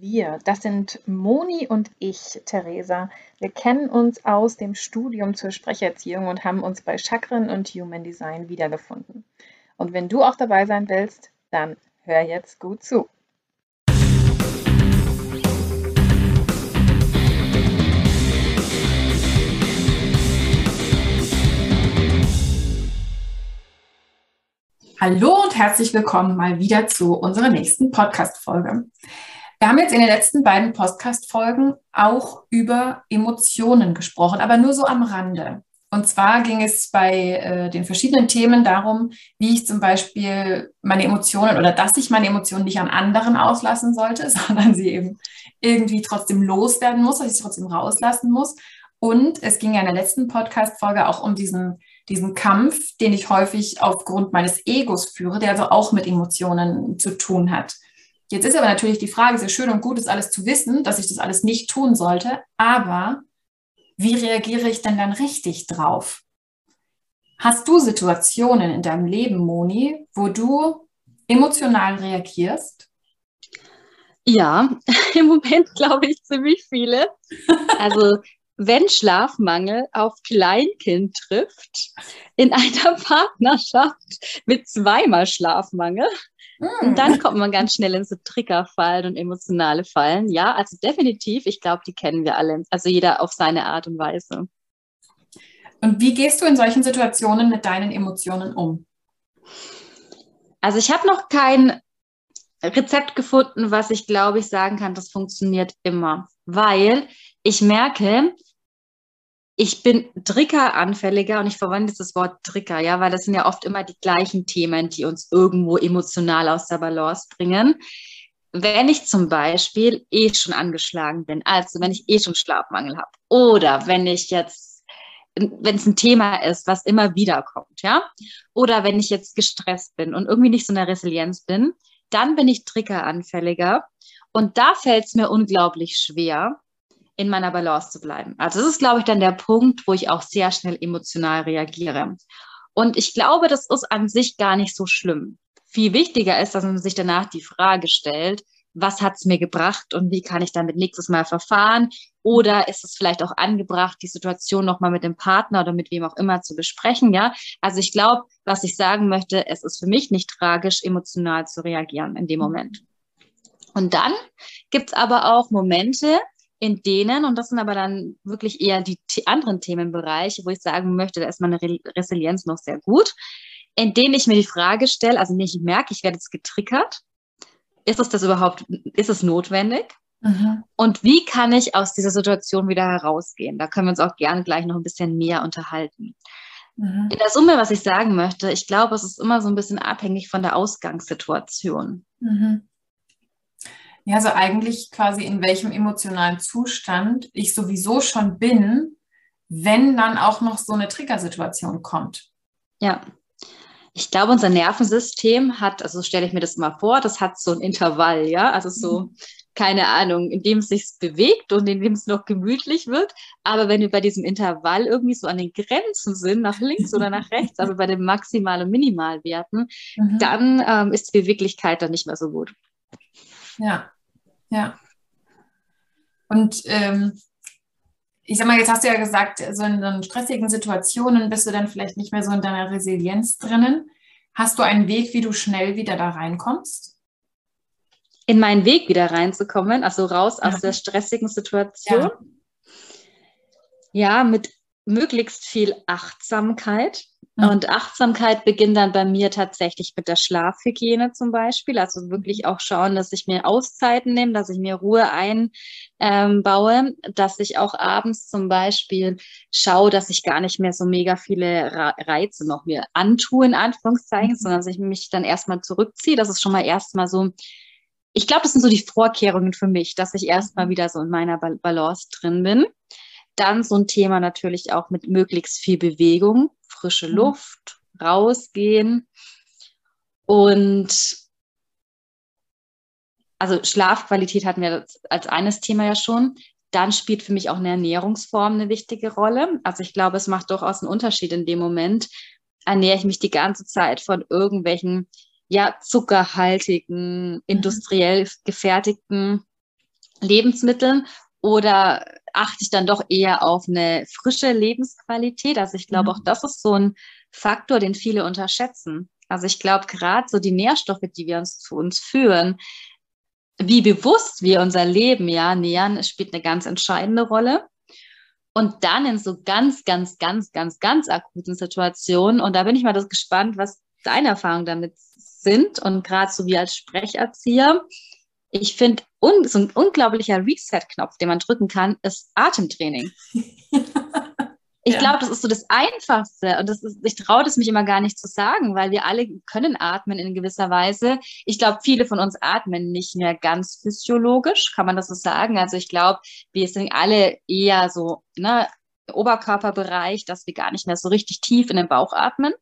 Wir, das sind Moni und ich, Theresa. Wir kennen uns aus dem Studium zur Sprecherziehung und haben uns bei Chakren und Human Design wiedergefunden. Und wenn du auch dabei sein willst, dann hör jetzt gut zu. Hallo und herzlich willkommen mal wieder zu unserer nächsten Podcast-Folge. Wir haben jetzt in den letzten beiden Podcast-Folgen auch über Emotionen gesprochen, aber nur so am Rande. Und zwar ging es bei äh, den verschiedenen Themen darum, wie ich zum Beispiel meine Emotionen oder dass ich meine Emotionen nicht an anderen auslassen sollte, sondern sie eben irgendwie trotzdem loswerden muss, dass ich sie trotzdem rauslassen muss. Und es ging ja in der letzten Podcast-Folge auch um diesen diesen Kampf, den ich häufig aufgrund meines Egos führe, der also auch mit Emotionen zu tun hat. Jetzt ist aber natürlich die Frage, sehr schön und gut ist alles zu wissen, dass ich das alles nicht tun sollte, aber wie reagiere ich denn dann richtig drauf? Hast du Situationen in deinem Leben, Moni, wo du emotional reagierst? Ja, im Moment glaube ich ziemlich viele. Also wenn Schlafmangel auf Kleinkind trifft, in einer Partnerschaft mit zweimal Schlafmangel, und dann hm. kommt man ganz schnell in so Triggerfallen und emotionale Fallen. Ja, also definitiv, ich glaube, die kennen wir alle. Also jeder auf seine Art und Weise. Und wie gehst du in solchen Situationen mit deinen Emotionen um? Also ich habe noch kein Rezept gefunden, was ich glaube ich sagen kann, das funktioniert immer. Weil ich merke, ich bin Trigger-anfälliger und ich verwende jetzt das Wort Trigger, ja, weil das sind ja oft immer die gleichen Themen, die uns irgendwo emotional aus der Balance bringen. Wenn ich zum Beispiel eh schon angeschlagen bin, also wenn ich eh schon Schlafmangel habe oder wenn ich jetzt, wenn es ein Thema ist, was immer wieder kommt, ja, oder wenn ich jetzt gestresst bin und irgendwie nicht so eine Resilienz bin, dann bin ich Trigger-anfälliger und da fällt es mir unglaublich schwer, in meiner Balance zu bleiben. Also das ist, glaube ich, dann der Punkt, wo ich auch sehr schnell emotional reagiere. Und ich glaube, das ist an sich gar nicht so schlimm. Viel wichtiger ist, dass man sich danach die Frage stellt, was hat es mir gebracht und wie kann ich damit nächstes Mal verfahren? Oder ist es vielleicht auch angebracht, die Situation nochmal mit dem Partner oder mit wem auch immer zu besprechen? Ja, also ich glaube, was ich sagen möchte, es ist für mich nicht tragisch, emotional zu reagieren in dem Moment. Und dann gibt es aber auch Momente, in denen, und das sind aber dann wirklich eher die anderen Themenbereiche, wo ich sagen möchte, da ist meine Re Resilienz noch sehr gut, in denen ich mir die Frage stelle, also nicht merke, ich werde jetzt getriggert. Ist es das überhaupt, ist es notwendig? Mhm. Und wie kann ich aus dieser Situation wieder herausgehen? Da können wir uns auch gerne gleich noch ein bisschen mehr unterhalten. Mhm. In der Summe, was ich sagen möchte, ich glaube, es ist immer so ein bisschen abhängig von der Ausgangssituation. Mhm. Ja, also eigentlich quasi in welchem emotionalen Zustand ich sowieso schon bin, wenn dann auch noch so eine Triggersituation kommt. Ja. Ich glaube, unser Nervensystem hat, also stelle ich mir das mal vor, das hat so ein Intervall, ja, also so, mhm. keine Ahnung, in dem es sich bewegt und in dem es noch gemütlich wird. Aber wenn wir bei diesem Intervall irgendwie so an den Grenzen sind, nach links oder nach rechts, aber bei den Maximal- und Minimalwerten, mhm. dann ähm, ist die Beweglichkeit dann nicht mehr so gut. Ja, ja. Und ähm, ich sag mal, jetzt hast du ja gesagt, so in, so stressigen Situationen bist du dann vielleicht nicht mehr so in deiner Resilienz drinnen. Hast du einen Weg, wie du schnell wieder da reinkommst? In meinen Weg wieder reinzukommen, also raus ja. aus der stressigen Situation. Ja. ja, mit möglichst viel Achtsamkeit. Mhm. Und Achtsamkeit beginnt dann bei mir tatsächlich mit der Schlafhygiene zum Beispiel. Also wirklich auch schauen, dass ich mir Auszeiten nehme, dass ich mir Ruhe einbaue, dass ich auch abends zum Beispiel schaue, dass ich gar nicht mehr so mega viele Reize noch mir antue, in Anführungszeichen, mhm. sondern dass ich mich dann erstmal zurückziehe. Das ist schon mal erstmal so ich glaube, das sind so die Vorkehrungen für mich, dass ich erstmal wieder so in meiner Balance drin bin. Dann so ein Thema natürlich auch mit möglichst viel Bewegung, frische mhm. Luft, rausgehen. Und also Schlafqualität hatten wir als eines Thema ja schon. Dann spielt für mich auch eine Ernährungsform eine wichtige Rolle. Also ich glaube, es macht durchaus einen Unterschied in dem Moment. Ernähre ich mich die ganze Zeit von irgendwelchen ja, zuckerhaltigen, mhm. industriell gefertigten Lebensmitteln oder achte ich dann doch eher auf eine frische Lebensqualität? Also ich glaube, mhm. auch das ist so ein Faktor, den viele unterschätzen. Also ich glaube, gerade so die Nährstoffe, die wir uns zu uns führen, wie bewusst wir unser Leben ja nähern, spielt eine ganz entscheidende Rolle. Und dann in so ganz, ganz, ganz, ganz, ganz akuten Situationen, und da bin ich mal das gespannt, was deine Erfahrungen damit sind und gerade so wie als Sprecherzieher, ich finde, un so ein unglaublicher Reset-Knopf, den man drücken kann, ist Atemtraining. Ich ja. glaube, das ist so das Einfachste und das ist, ich traue das mich immer gar nicht zu sagen, weil wir alle können atmen in gewisser Weise. Ich glaube, viele von uns atmen nicht mehr ganz physiologisch, kann man das so sagen. Also ich glaube, wir sind alle eher so, ne, Oberkörperbereich, dass wir gar nicht mehr so richtig tief in den Bauch atmen.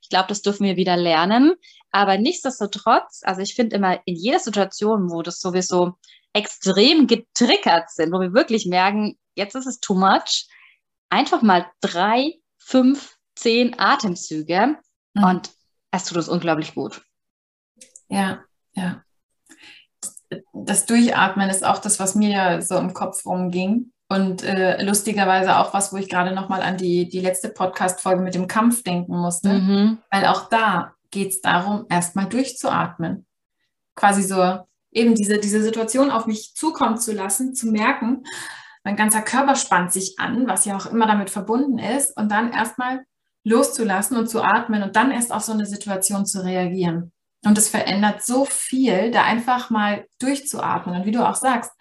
Ich glaube, das dürfen wir wieder lernen. Aber nichtsdestotrotz, also ich finde immer in jeder Situation, wo das sowieso extrem getriggert sind, wo wir wirklich merken, jetzt ist es too much, einfach mal drei, fünf, zehn Atemzüge mhm. und es tut uns unglaublich gut. Ja, ja. Das Durchatmen ist auch das, was mir so im Kopf rumging. Und äh, lustigerweise auch was, wo ich gerade nochmal an die, die letzte Podcast-Folge mit dem Kampf denken musste. Mhm. Weil auch da geht es darum, erstmal durchzuatmen. Quasi so eben diese, diese Situation auf mich zukommen zu lassen, zu merken, mein ganzer Körper spannt sich an, was ja auch immer damit verbunden ist, und dann erstmal loszulassen und zu atmen und dann erst auf so eine Situation zu reagieren. Und es verändert so viel, da einfach mal durchzuatmen. Und wie du auch sagst,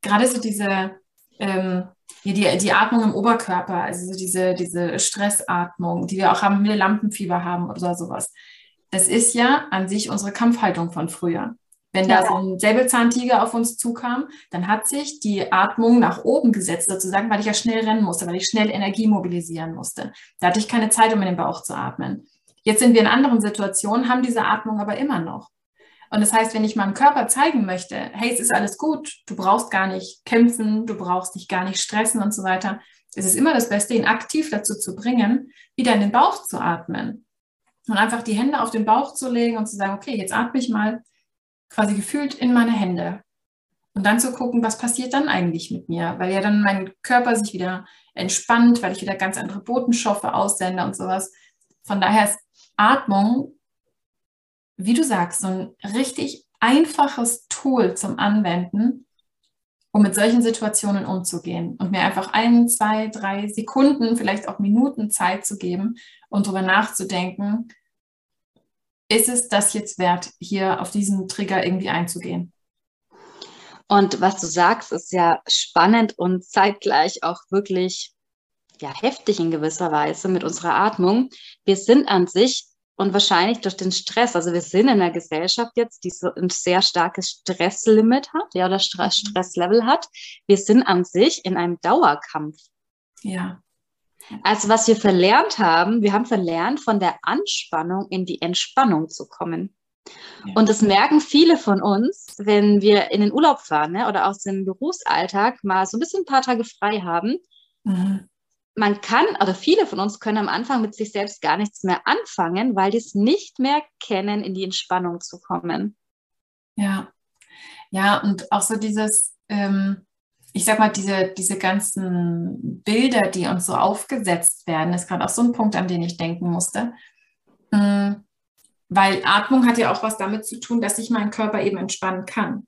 gerade so diese, ähm, die, die Atmung im Oberkörper, also so diese, diese Stressatmung, die wir auch haben, wenn wir Lampenfieber haben oder sowas. Das ist ja an sich unsere Kampfhaltung von früher. Wenn ja. da so ein Säbelzahntiger auf uns zukam, dann hat sich die Atmung nach oben gesetzt, sozusagen, weil ich ja schnell rennen musste, weil ich schnell Energie mobilisieren musste. Da hatte ich keine Zeit, um in den Bauch zu atmen. Jetzt sind wir in anderen Situationen, haben diese Atmung aber immer noch. Und das heißt, wenn ich meinem Körper zeigen möchte, hey, es ist alles gut, du brauchst gar nicht kämpfen, du brauchst dich gar nicht stressen und so weiter, es ist immer das Beste, ihn aktiv dazu zu bringen, wieder in den Bauch zu atmen. Und einfach die Hände auf den Bauch zu legen und zu sagen, okay, jetzt atme ich mal quasi gefühlt in meine Hände. Und dann zu gucken, was passiert dann eigentlich mit mir, weil ja dann mein Körper sich wieder entspannt, weil ich wieder ganz andere Botenstoffe aussende und sowas. Von daher ist Atmung, wie du sagst, so ein richtig einfaches Tool zum Anwenden, um mit solchen Situationen umzugehen und mir einfach ein, zwei, drei Sekunden, vielleicht auch Minuten Zeit zu geben und darüber nachzudenken, ist es das jetzt wert, hier auf diesen Trigger irgendwie einzugehen? Und was du sagst, ist ja spannend und zeitgleich auch wirklich ja, heftig in gewisser Weise mit unserer Atmung. Wir sind an sich und wahrscheinlich durch den Stress, also wir sind in einer Gesellschaft jetzt, die so ein sehr starkes Stresslimit hat, ja, oder Stress, mhm. Stresslevel hat. Wir sind an sich in einem Dauerkampf. Ja. Also was wir verlernt haben, wir haben verlernt, von der Anspannung in die Entspannung zu kommen. Ja. Und das merken viele von uns, wenn wir in den Urlaub fahren ne, oder aus dem Berufsalltag mal so ein bisschen ein paar Tage frei haben. Mhm. Man kann, oder viele von uns können am Anfang mit sich selbst gar nichts mehr anfangen, weil die es nicht mehr kennen, in die Entspannung zu kommen. Ja, ja, und auch so dieses, ähm, ich sag mal, diese, diese ganzen Bilder, die uns so aufgesetzt werden, ist gerade auch so ein Punkt, an den ich denken musste. Mm, weil Atmung hat ja auch was damit zu tun, dass ich meinen Körper eben entspannen kann.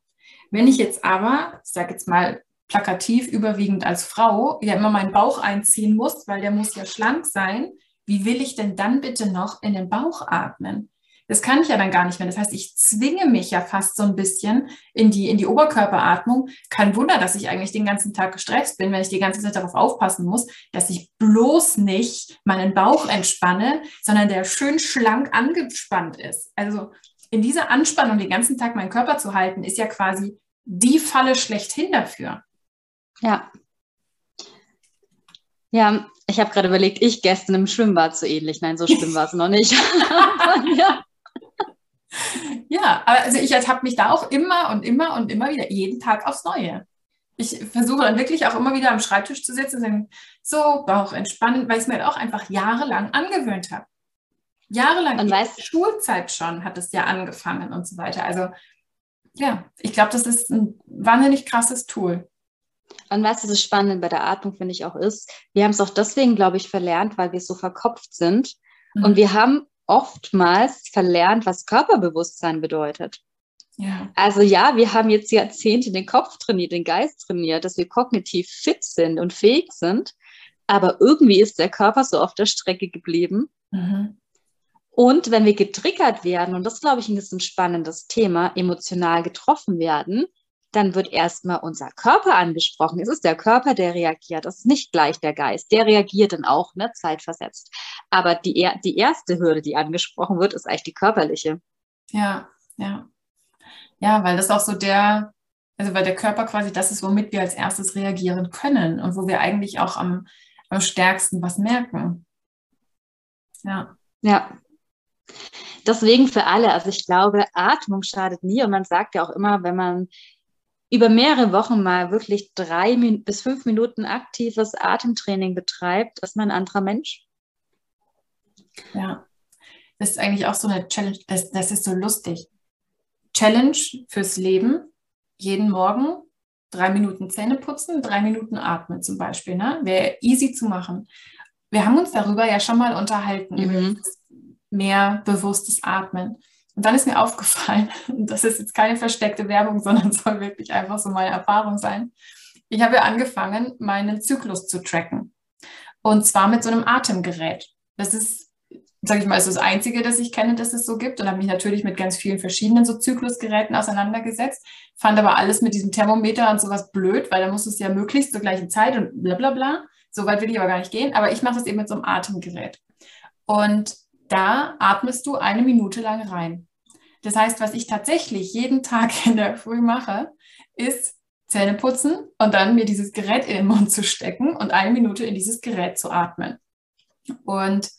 Wenn ich jetzt aber, ich sage jetzt mal plakativ, überwiegend als Frau, ja immer meinen Bauch einziehen muss, weil der muss ja schlank sein, wie will ich denn dann bitte noch in den Bauch atmen? Das kann ich ja dann gar nicht mehr. Das heißt, ich zwinge mich ja fast so ein bisschen in die, in die Oberkörperatmung. Kein Wunder, dass ich eigentlich den ganzen Tag gestresst bin, wenn ich die ganze Zeit darauf aufpassen muss, dass ich bloß nicht meinen Bauch entspanne, sondern der schön schlank angespannt ist. Also in dieser Anspannung den ganzen Tag meinen Körper zu halten, ist ja quasi die Falle schlechthin dafür. Ja. Ja, ich habe gerade überlegt, ich gestern im Schwimmbad so ähnlich. Nein, so schlimm war es noch nicht. ja. ja, also ich ertappe mich da auch immer und immer und immer wieder, jeden Tag aufs Neue. Ich versuche dann wirklich auch immer wieder am Schreibtisch zu sitzen und sagen, so, Bauch entspannen, weil ich es mir halt auch einfach jahrelang angewöhnt habe. Jahrelang, in der Schulzeit schon hat es ja angefangen und so weiter. Also ja, ich glaube, das ist ein wahnsinnig krasses Tool. Und was das Spannende bei der Atmung, finde ich, auch ist, wir haben es auch deswegen, glaube ich, verlernt, weil wir so verkopft sind. Mhm. Und wir haben oftmals verlernt, was Körperbewusstsein bedeutet. Ja. Also ja, wir haben jetzt Jahrzehnte den Kopf trainiert, den Geist trainiert, dass wir kognitiv fit sind und fähig sind. Aber irgendwie ist der Körper so auf der Strecke geblieben. Mhm. Und wenn wir getriggert werden, und das glaube ich ist ein spannendes Thema, emotional getroffen werden, dann wird erstmal unser Körper angesprochen. Es ist der Körper, der reagiert. Es ist nicht gleich der Geist. Der reagiert dann auch, ne, zeitversetzt. Aber die, die erste Hürde, die angesprochen wird, ist eigentlich die körperliche. Ja, ja. Ja, weil das auch so der, also weil der Körper quasi das ist, womit wir als erstes reagieren können und wo wir eigentlich auch am, am stärksten was merken. Ja. Ja. Deswegen für alle, also ich glaube, Atmung schadet nie und man sagt ja auch immer, wenn man über mehrere Wochen mal wirklich drei bis fünf Minuten aktives Atemtraining betreibt, ist man ein anderer Mensch. Ja, das ist eigentlich auch so eine Challenge, das, das ist so lustig. Challenge fürs Leben, jeden Morgen drei Minuten Zähne putzen, drei Minuten atmen zum Beispiel. Ne? Wäre easy zu machen. Wir haben uns darüber ja schon mal unterhalten, mhm. über mehr bewusstes Atmen. Und dann ist mir aufgefallen, das ist jetzt keine versteckte Werbung, sondern soll wirklich einfach so meine Erfahrung sein. Ich habe angefangen, meinen Zyklus zu tracken. Und zwar mit so einem Atemgerät. Das ist, sage ich mal, ist das Einzige, das ich kenne, das es so gibt. Und habe mich natürlich mit ganz vielen verschiedenen so Zyklusgeräten auseinandergesetzt. Fand aber alles mit diesem Thermometer und sowas blöd, weil da muss es ja möglichst zur gleichen Zeit und bla bla bla. So weit will ich aber gar nicht gehen. Aber ich mache das eben mit so einem Atemgerät. Und da atmest du eine Minute lang rein. Das heißt, was ich tatsächlich jeden Tag in der Früh mache, ist Zähne putzen und dann mir dieses Gerät in den Mund zu stecken und eine Minute in dieses Gerät zu atmen. Und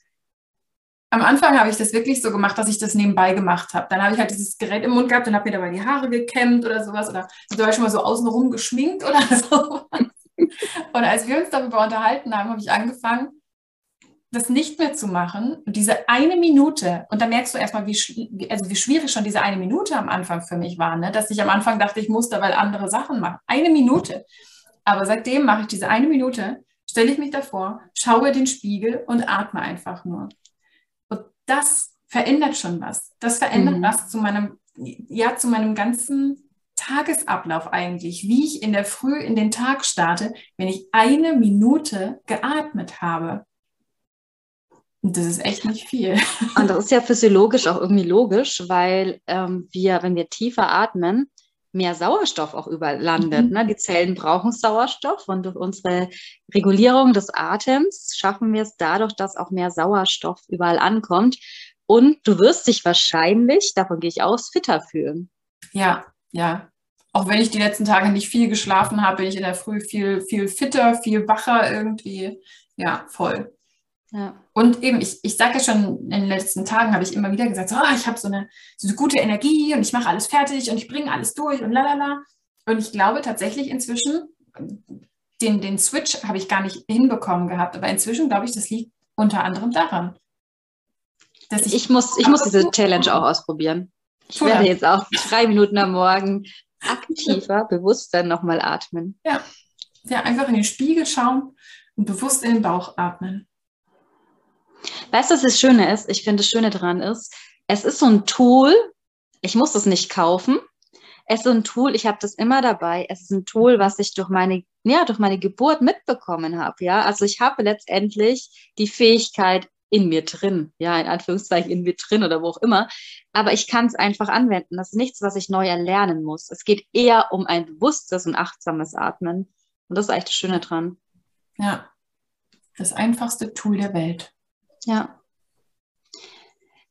am Anfang habe ich das wirklich so gemacht, dass ich das nebenbei gemacht habe. Dann habe ich halt dieses Gerät im Mund gehabt und habe mir dabei die Haare gekämmt oder sowas oder zum Beispiel mal so außenrum geschminkt oder so. Und als wir uns darüber unterhalten haben, habe ich angefangen, das nicht mehr zu machen und diese eine Minute, und da merkst du erstmal, wie, also wie schwierig schon diese eine Minute am Anfang für mich war, ne? dass ich am Anfang dachte, ich muss da weil andere Sachen machen. Eine Minute. Aber seitdem mache ich diese eine Minute, stelle ich mich davor, schaue den Spiegel und atme einfach nur. Und das verändert schon was. Das verändert mhm. was zu meinem, ja, zu meinem ganzen Tagesablauf eigentlich, wie ich in der Früh in den Tag starte, wenn ich eine Minute geatmet habe. Das ist echt nicht viel. Und das ist ja physiologisch auch irgendwie logisch, weil ähm, wir, wenn wir tiefer atmen, mehr Sauerstoff auch überall landet. Mhm. Ne? Die Zellen brauchen Sauerstoff und durch unsere Regulierung des Atems schaffen wir es dadurch, dass auch mehr Sauerstoff überall ankommt. Und du wirst dich wahrscheinlich, davon gehe ich aus, fitter fühlen. Ja, ja. Auch wenn ich die letzten Tage nicht viel geschlafen habe, bin ich in der Früh viel, viel fitter, viel wacher irgendwie. Ja, voll. Ja. Und eben, ich, ich sage ja schon, in den letzten Tagen habe ich immer wieder gesagt, oh, ich habe so eine, so eine gute Energie und ich mache alles fertig und ich bringe alles durch und lalala. Und ich glaube tatsächlich inzwischen, den, den Switch habe ich gar nicht hinbekommen gehabt, aber inzwischen glaube ich, das liegt unter anderem daran. Dass ich, ich muss, ich muss diese Challenge auch ausprobieren. Ich werde jetzt auch drei Minuten am Morgen aktiver, bewusster nochmal atmen. Ja. ja, einfach in den Spiegel schauen und bewusst in den Bauch atmen. Weißt du, was das Schöne ist? Ich finde, das Schöne daran ist, es ist so ein Tool, ich muss es nicht kaufen. Es ist ein Tool, ich habe das immer dabei. Es ist ein Tool, was ich durch meine, ja, durch meine Geburt mitbekommen habe. Ja, also ich habe letztendlich die Fähigkeit in mir drin, ja, in Anführungszeichen in mir drin oder wo auch immer. Aber ich kann es einfach anwenden. Das ist nichts, was ich neu erlernen muss. Es geht eher um ein bewusstes und achtsames Atmen. Und das ist eigentlich das Schöne dran. Ja, das einfachste Tool der Welt. Ja.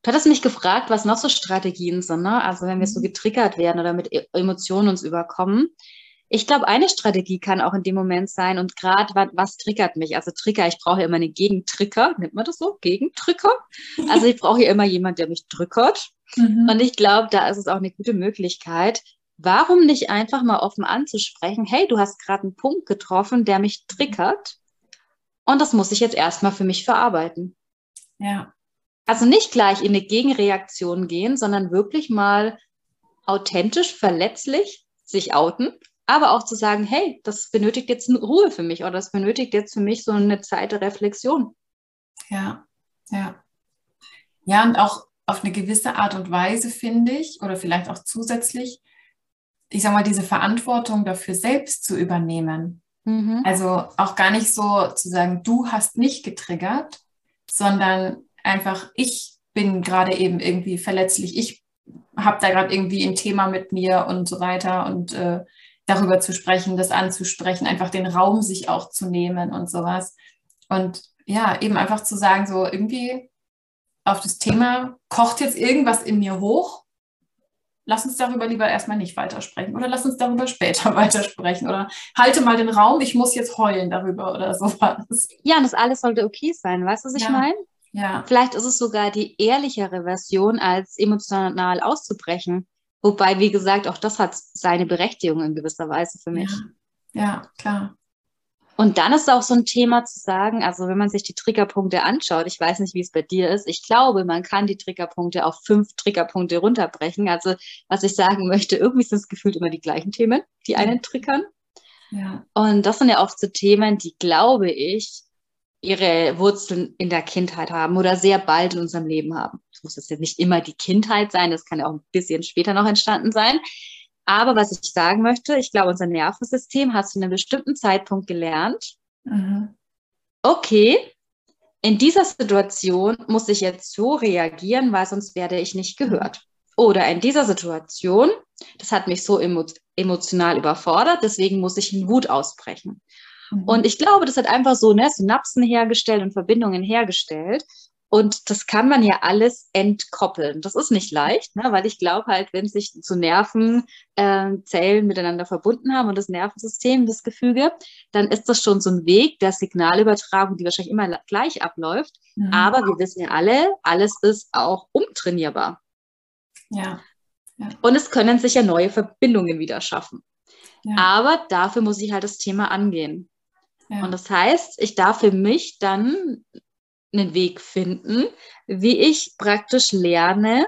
Du hattest mich gefragt, was noch so Strategien sind, ne? Also wenn wir so mhm. getriggert werden oder mit e-, Emotionen uns überkommen. Ich glaube, eine Strategie kann auch in dem Moment sein und gerade was, was, triggert mich? Also Trigger, ich brauche ja immer einen Gegentricker, nennt man das so? Gegentricker? Also ich brauche hier immer jemand, der mich drückert. Mhm. Und ich glaube, da ist es auch eine gute Möglichkeit, warum nicht einfach mal offen anzusprechen, hey, du hast gerade einen Punkt getroffen, der mich triggert und das muss ich jetzt erstmal für mich verarbeiten. Ja. Also nicht gleich in eine Gegenreaktion gehen, sondern wirklich mal authentisch, verletzlich sich outen aber auch zu sagen, hey, das benötigt jetzt eine Ruhe für mich oder das benötigt jetzt für mich so eine Zeit der Reflexion. Ja, ja. Ja, und auch auf eine gewisse Art und Weise, finde ich, oder vielleicht auch zusätzlich, ich sage mal, diese Verantwortung dafür selbst zu übernehmen. Mhm. Also auch gar nicht so zu sagen, du hast mich getriggert, sondern einfach, ich bin gerade eben irgendwie verletzlich, ich habe da gerade irgendwie ein Thema mit mir und so weiter und äh, darüber zu sprechen, das anzusprechen, einfach den Raum sich auch zu nehmen und sowas. Und ja, eben einfach zu sagen, so irgendwie auf das Thema kocht jetzt irgendwas in mir hoch. Lass uns darüber lieber erstmal nicht weitersprechen oder lass uns darüber später weitersprechen oder halte mal den Raum, ich muss jetzt heulen darüber oder sowas. Ja, und das alles sollte okay sein, weißt du, was ich ja. meine? Ja. Vielleicht ist es sogar die ehrlichere Version, als emotional auszubrechen. Wobei, wie gesagt, auch das hat seine Berechtigung in gewisser Weise für mich. Ja, ja klar. Und dann ist auch so ein Thema zu sagen, also wenn man sich die Triggerpunkte anschaut, ich weiß nicht, wie es bei dir ist, ich glaube, man kann die Triggerpunkte auf fünf Triggerpunkte runterbrechen. Also was ich sagen möchte, irgendwie sind es gefühlt immer die gleichen Themen, die einen triggern. Ja. Und das sind ja oft so Themen, die, glaube ich, ihre Wurzeln in der Kindheit haben oder sehr bald in unserem Leben haben. Es muss jetzt nicht immer die Kindheit sein, das kann ja auch ein bisschen später noch entstanden sein. Aber was ich sagen möchte, ich glaube, unser Nervensystem hat zu einem bestimmten Zeitpunkt gelernt, mhm. okay, in dieser Situation muss ich jetzt so reagieren, weil sonst werde ich nicht gehört. Oder in dieser Situation, das hat mich so emo emotional überfordert, deswegen muss ich in Wut ausbrechen. Mhm. Und ich glaube, das hat einfach so ne, Synapsen hergestellt und Verbindungen hergestellt. Und das kann man ja alles entkoppeln. Das ist nicht leicht, ne? weil ich glaube halt, wenn sich zu Nervenzellen äh, miteinander verbunden haben und das Nervensystem, das Gefüge, dann ist das schon so ein Weg der Signalübertragung, die wahrscheinlich immer gleich abläuft. Mhm. Aber wir wissen ja alle, alles ist auch umtrainierbar. Ja. ja. Und es können sich ja neue Verbindungen wieder schaffen. Ja. Aber dafür muss ich halt das Thema angehen. Ja. Und das heißt, ich darf für mich dann einen Weg finden, wie ich praktisch lerne,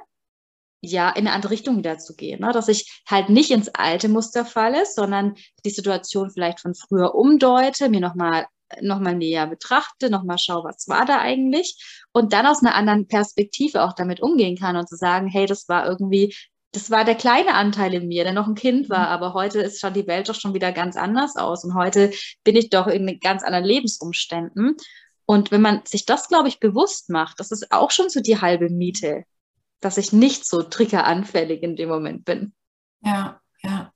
ja, in eine andere Richtung wieder zu gehen. Ne? Dass ich halt nicht ins alte Muster falle, sondern die Situation vielleicht von früher umdeute, mir nochmal noch mal näher betrachte, nochmal schaue, was war da eigentlich und dann aus einer anderen Perspektive auch damit umgehen kann und zu sagen, hey, das war irgendwie das war der kleine Anteil in mir, der noch ein Kind war, mhm. aber heute ist schon die Welt doch schon wieder ganz anders aus und heute bin ich doch in ganz anderen Lebensumständen. Und wenn man sich das, glaube ich, bewusst macht, das ist auch schon so die halbe Miete, dass ich nicht so triggeranfällig in dem Moment bin. Ja, ja.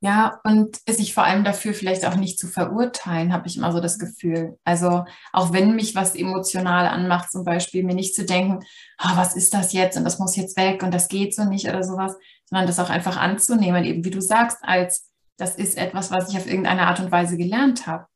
Ja, und sich vor allem dafür vielleicht auch nicht zu verurteilen, habe ich immer so das Gefühl. Also auch wenn mich was emotional anmacht, zum Beispiel mir nicht zu denken, oh, was ist das jetzt und das muss jetzt weg und das geht so nicht oder sowas, sondern das auch einfach anzunehmen, eben wie du sagst, als das ist etwas, was ich auf irgendeine Art und Weise gelernt habe.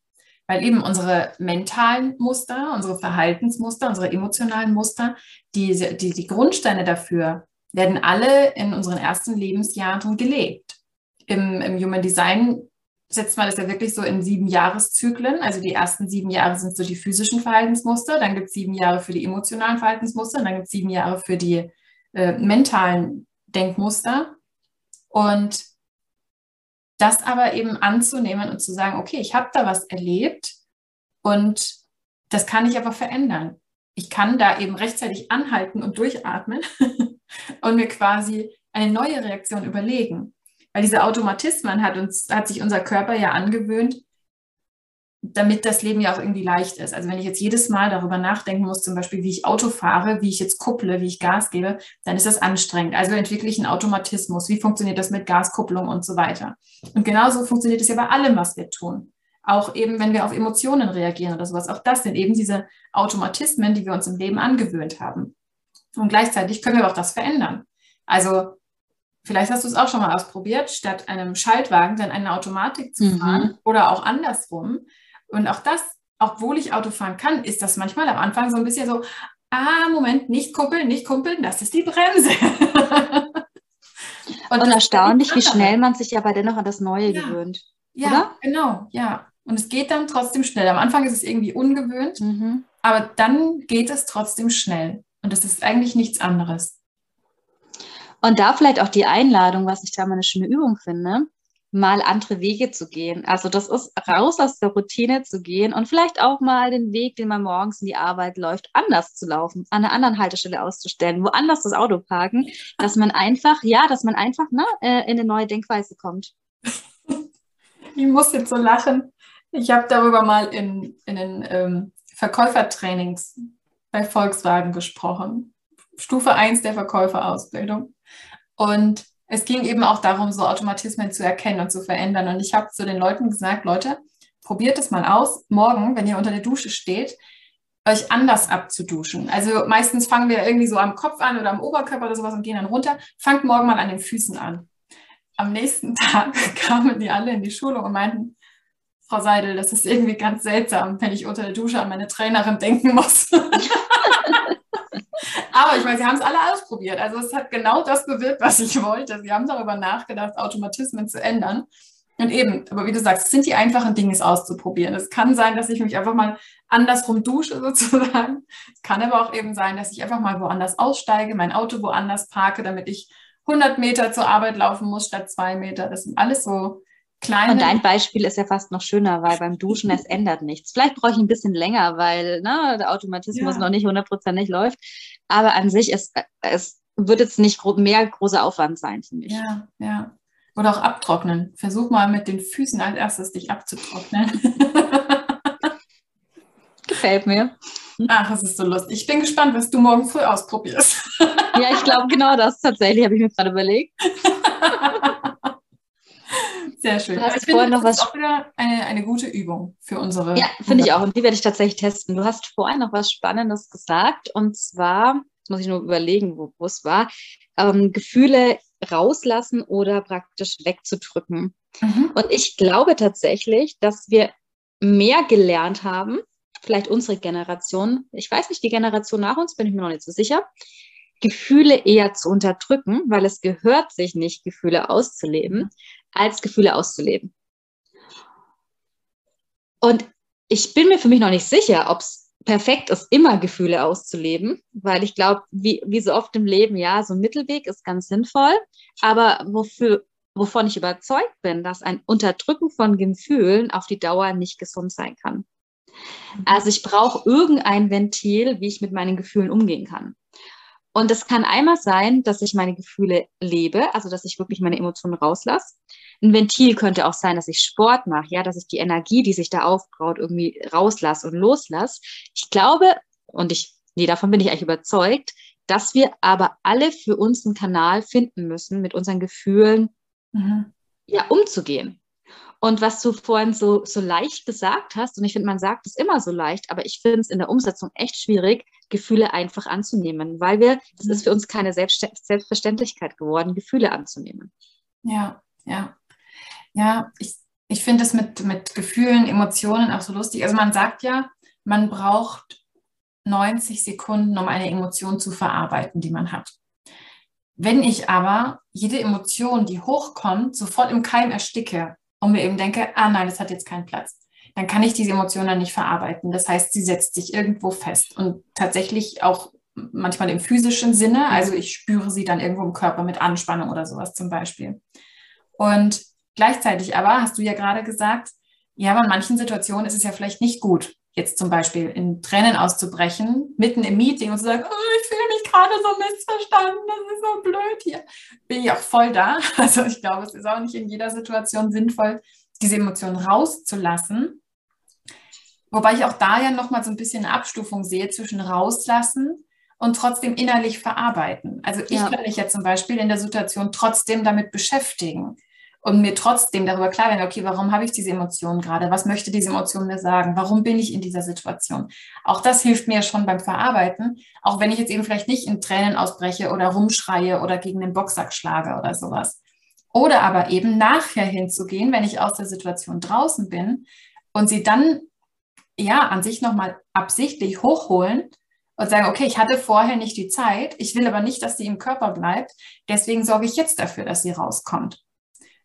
Weil eben unsere mentalen Muster, unsere Verhaltensmuster, unsere emotionalen Muster, die, die, die Grundsteine dafür werden alle in unseren ersten Lebensjahren gelebt im, im Human Design setzt man das ja wirklich so in sieben Jahreszyklen. Also die ersten sieben Jahre sind so die physischen Verhaltensmuster, dann gibt es sieben Jahre für die emotionalen Verhaltensmuster, und dann gibt es sieben Jahre für die äh, mentalen Denkmuster. Und das aber eben anzunehmen und zu sagen, okay, ich habe da was erlebt und das kann ich aber verändern. Ich kann da eben rechtzeitig anhalten und durchatmen und mir quasi eine neue Reaktion überlegen. Weil diese Automatismen hat uns, hat sich unser Körper ja angewöhnt, damit das Leben ja auch irgendwie leicht ist. Also wenn ich jetzt jedes Mal darüber nachdenken muss, zum Beispiel, wie ich Auto fahre, wie ich jetzt kupple, wie ich Gas gebe, dann ist das anstrengend. Also entwickle ich einen Automatismus. Wie funktioniert das mit Gaskupplung und so weiter? Und genauso funktioniert es ja bei allem, was wir tun. Auch eben, wenn wir auf Emotionen reagieren oder sowas. Auch das sind eben diese Automatismen, die wir uns im Leben angewöhnt haben. Und gleichzeitig können wir auch das verändern. Also vielleicht hast du es auch schon mal ausprobiert, statt einem Schaltwagen dann eine Automatik zu fahren mhm. oder auch andersrum. Und auch das, obwohl ich Auto fahren kann, ist das manchmal am Anfang so ein bisschen so, ah, Moment, nicht kuppeln, nicht kuppeln, das ist die Bremse. und, und erstaunlich, wie schnell man sich aber dennoch an das Neue ja. gewöhnt. Ja, oder? genau, ja. Und es geht dann trotzdem schnell. Am Anfang ist es irgendwie ungewöhnt, mhm. aber dann geht es trotzdem schnell. Und das ist eigentlich nichts anderes. Und da vielleicht auch die Einladung, was ich da mal eine schöne Übung finde, mal andere Wege zu gehen. Also das ist raus aus der Routine zu gehen und vielleicht auch mal den Weg, den man morgens in die Arbeit läuft, anders zu laufen, an einer anderen Haltestelle auszustellen, woanders das Auto parken, dass man einfach, ja, dass man einfach ne, äh, in eine neue Denkweise kommt. Ich muss jetzt so lachen. Ich habe darüber mal in, in den ähm, Verkäufertrainings bei Volkswagen gesprochen. Stufe 1 der Verkäuferausbildung. Und es ging eben auch darum, so Automatismen zu erkennen und zu verändern. Und ich habe zu den Leuten gesagt, Leute, probiert es mal aus, morgen, wenn ihr unter der Dusche steht, euch anders abzuduschen. Also meistens fangen wir irgendwie so am Kopf an oder am Oberkörper oder sowas und gehen dann runter. Fangt morgen mal an den Füßen an. Am nächsten Tag kamen die alle in die Schule und meinten, Frau Seidel, das ist irgendwie ganz seltsam, wenn ich unter der Dusche an meine Trainerin denken muss. Aber ich meine, sie haben es alle ausprobiert. Also es hat genau das bewirkt, was ich wollte. Sie haben darüber nachgedacht, Automatismen zu ändern. Und eben, aber wie du sagst, es sind die einfachen Dinge, es auszuprobieren. Es kann sein, dass ich mich einfach mal andersrum dusche sozusagen. Es kann aber auch eben sein, dass ich einfach mal woanders aussteige, mein Auto woanders parke, damit ich 100 Meter zur Arbeit laufen muss statt zwei Meter. Das sind alles so Kleine. Und dein Beispiel ist ja fast noch schöner, weil beim Duschen es ändert nichts. Vielleicht brauche ich ein bisschen länger, weil ne, der Automatismus ja. noch nicht hundertprozentig läuft. Aber an sich ist es wird jetzt nicht mehr großer Aufwand sein für mich. Ja, ja. Oder auch abtrocknen. Versuch mal mit den Füßen als erstes dich abzutrocknen. Gefällt mir. Ach, das ist so lustig. Ich bin gespannt, was du morgen früh ausprobierst. ja, ich glaube genau das tatsächlich, habe ich mir gerade überlegt. Sehr schön. Du hast ich vorhin noch was. Das ist auch wieder eine, eine gute Übung für unsere. Ja, finde ich auch. Und die werde ich tatsächlich testen. Du hast vorhin noch was Spannendes gesagt. Und zwar, jetzt muss ich nur überlegen, wo, wo es war, ähm, Gefühle rauslassen oder praktisch wegzudrücken. Mhm. Und ich glaube tatsächlich, dass wir mehr gelernt haben, vielleicht unsere Generation, ich weiß nicht, die Generation nach uns, bin ich mir noch nicht so sicher, Gefühle eher zu unterdrücken, weil es gehört sich nicht, Gefühle auszuleben, als Gefühle auszuleben. Und ich bin mir für mich noch nicht sicher, ob es perfekt ist, immer Gefühle auszuleben, weil ich glaube, wie, wie so oft im Leben, ja, so ein Mittelweg ist ganz sinnvoll, aber wofür, wovon ich überzeugt bin, dass ein Unterdrücken von Gefühlen auf die Dauer nicht gesund sein kann. Mhm. Also ich brauche irgendein Ventil, wie ich mit meinen Gefühlen umgehen kann. Und es kann einmal sein, dass ich meine Gefühle lebe, also dass ich wirklich meine Emotionen rauslasse. Ein Ventil könnte auch sein, dass ich Sport mache, ja, dass ich die Energie, die sich da aufbraut, irgendwie rauslasse und loslasse. Ich glaube, und ich, nee, davon bin ich eigentlich überzeugt, dass wir aber alle für uns einen Kanal finden müssen, mit unseren Gefühlen mhm. ja, umzugehen. Und was du vorhin so, so leicht gesagt hast, und ich finde, man sagt es immer so leicht, aber ich finde es in der Umsetzung echt schwierig, Gefühle einfach anzunehmen, weil wir, es ist für uns keine Selbst Selbstverständlichkeit geworden, Gefühle anzunehmen. Ja, ja. Ja, ich, ich finde es mit, mit Gefühlen, Emotionen auch so lustig. Also man sagt ja, man braucht 90 Sekunden, um eine Emotion zu verarbeiten, die man hat. Wenn ich aber jede Emotion, die hochkommt, sofort im Keim ersticke, und mir eben denke, ah nein, das hat jetzt keinen Platz, dann kann ich diese Emotion dann nicht verarbeiten. Das heißt, sie setzt sich irgendwo fest und tatsächlich auch manchmal im physischen Sinne, also ich spüre sie dann irgendwo im Körper mit Anspannung oder sowas zum Beispiel. Und gleichzeitig aber hast du ja gerade gesagt, ja, aber in manchen Situationen ist es ja vielleicht nicht gut, jetzt zum Beispiel in Tränen auszubrechen, mitten im Meeting und zu sagen, oh, ich fühle mich gerade so missverstanden, das ist so blöd hier. Bin ich auch voll da. Also ich glaube, es ist auch nicht in jeder Situation sinnvoll, diese Emotionen rauszulassen. Wobei ich auch da ja nochmal so ein bisschen eine Abstufung sehe zwischen rauslassen und trotzdem innerlich verarbeiten. Also ich ja. kann mich ja zum Beispiel in der Situation trotzdem damit beschäftigen und mir trotzdem darüber klar werden, okay, warum habe ich diese Emotion gerade? Was möchte diese Emotion mir sagen? Warum bin ich in dieser Situation? Auch das hilft mir schon beim Verarbeiten, auch wenn ich jetzt eben vielleicht nicht in Tränen ausbreche oder rumschreie oder gegen den Boxsack schlage oder sowas. Oder aber eben nachher hinzugehen, wenn ich aus der Situation draußen bin und sie dann ja an sich nochmal absichtlich hochholen und sagen, okay, ich hatte vorher nicht die Zeit, ich will aber nicht, dass sie im Körper bleibt, deswegen sorge ich jetzt dafür, dass sie rauskommt.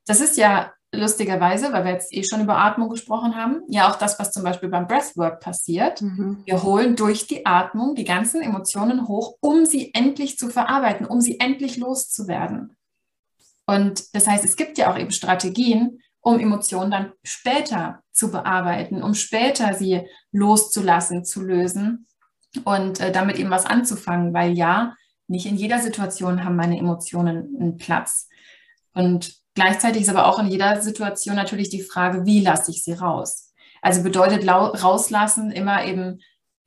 Das ist ja lustigerweise, weil wir jetzt eh schon über Atmung gesprochen haben, ja auch das, was zum Beispiel beim Breathwork passiert. Mhm. Wir holen durch die Atmung die ganzen Emotionen hoch, um sie endlich zu verarbeiten, um sie endlich loszuwerden. Und das heißt, es gibt ja auch eben Strategien, um Emotionen dann später zu bearbeiten, um später sie loszulassen, zu lösen und äh, damit eben was anzufangen, weil ja, nicht in jeder Situation haben meine Emotionen einen Platz. Und Gleichzeitig ist aber auch in jeder Situation natürlich die Frage, wie lasse ich sie raus? Also bedeutet rauslassen immer eben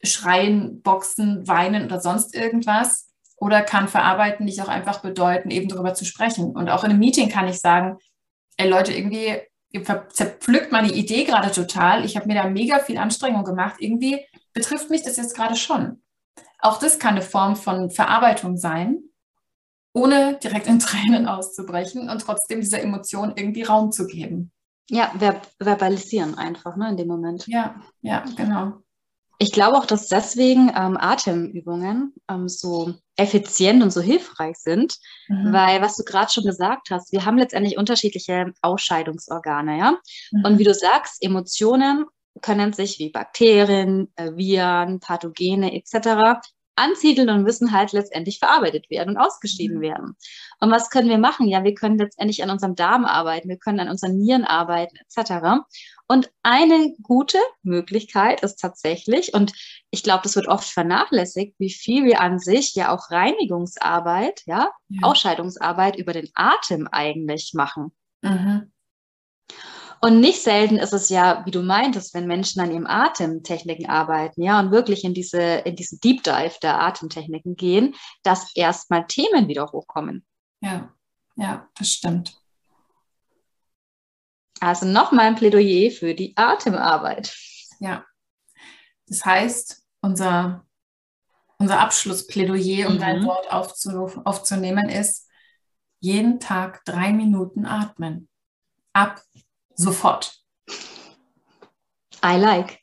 schreien, boxen, weinen oder sonst irgendwas? Oder kann verarbeiten nicht auch einfach bedeuten, eben darüber zu sprechen? Und auch in einem Meeting kann ich sagen, ey Leute, irgendwie zerpflückt meine Idee gerade total. Ich habe mir da mega viel Anstrengung gemacht. Irgendwie betrifft mich das jetzt gerade schon. Auch das kann eine Form von Verarbeitung sein ohne direkt in Tränen auszubrechen und trotzdem dieser Emotion irgendwie Raum zu geben. Ja, ver verbalisieren einfach ne, in dem Moment. Ja, ja, genau. Ich glaube auch, dass deswegen ähm, Atemübungen ähm, so effizient und so hilfreich sind, mhm. weil, was du gerade schon gesagt hast, wir haben letztendlich unterschiedliche Ausscheidungsorgane, ja. Mhm. Und wie du sagst, Emotionen können sich wie Bakterien, äh, Viren, Pathogene etc ansiedeln und müssen halt letztendlich verarbeitet werden und ausgeschieden mhm. werden. Und was können wir machen? Ja, wir können letztendlich an unserem Darm arbeiten, wir können an unseren Nieren arbeiten, etc. Und eine gute Möglichkeit ist tatsächlich, und ich glaube, das wird oft vernachlässigt, wie viel wir an sich ja auch Reinigungsarbeit, ja, ja. Ausscheidungsarbeit über den Atem eigentlich machen. Mhm. Und nicht selten ist es ja, wie du meintest, wenn Menschen an ihren Atemtechniken arbeiten, ja, und wirklich in diese, in diesen Deep Dive der Atemtechniken gehen, dass erstmal Themen wieder hochkommen. Ja, ja, das stimmt. Also nochmal ein Plädoyer für die Atemarbeit. Ja. Das heißt, unser, unser Abschlussplädoyer, um mhm. dein Wort aufzu, aufzunehmen, ist, jeden Tag drei Minuten atmen. Ab sofort. I like.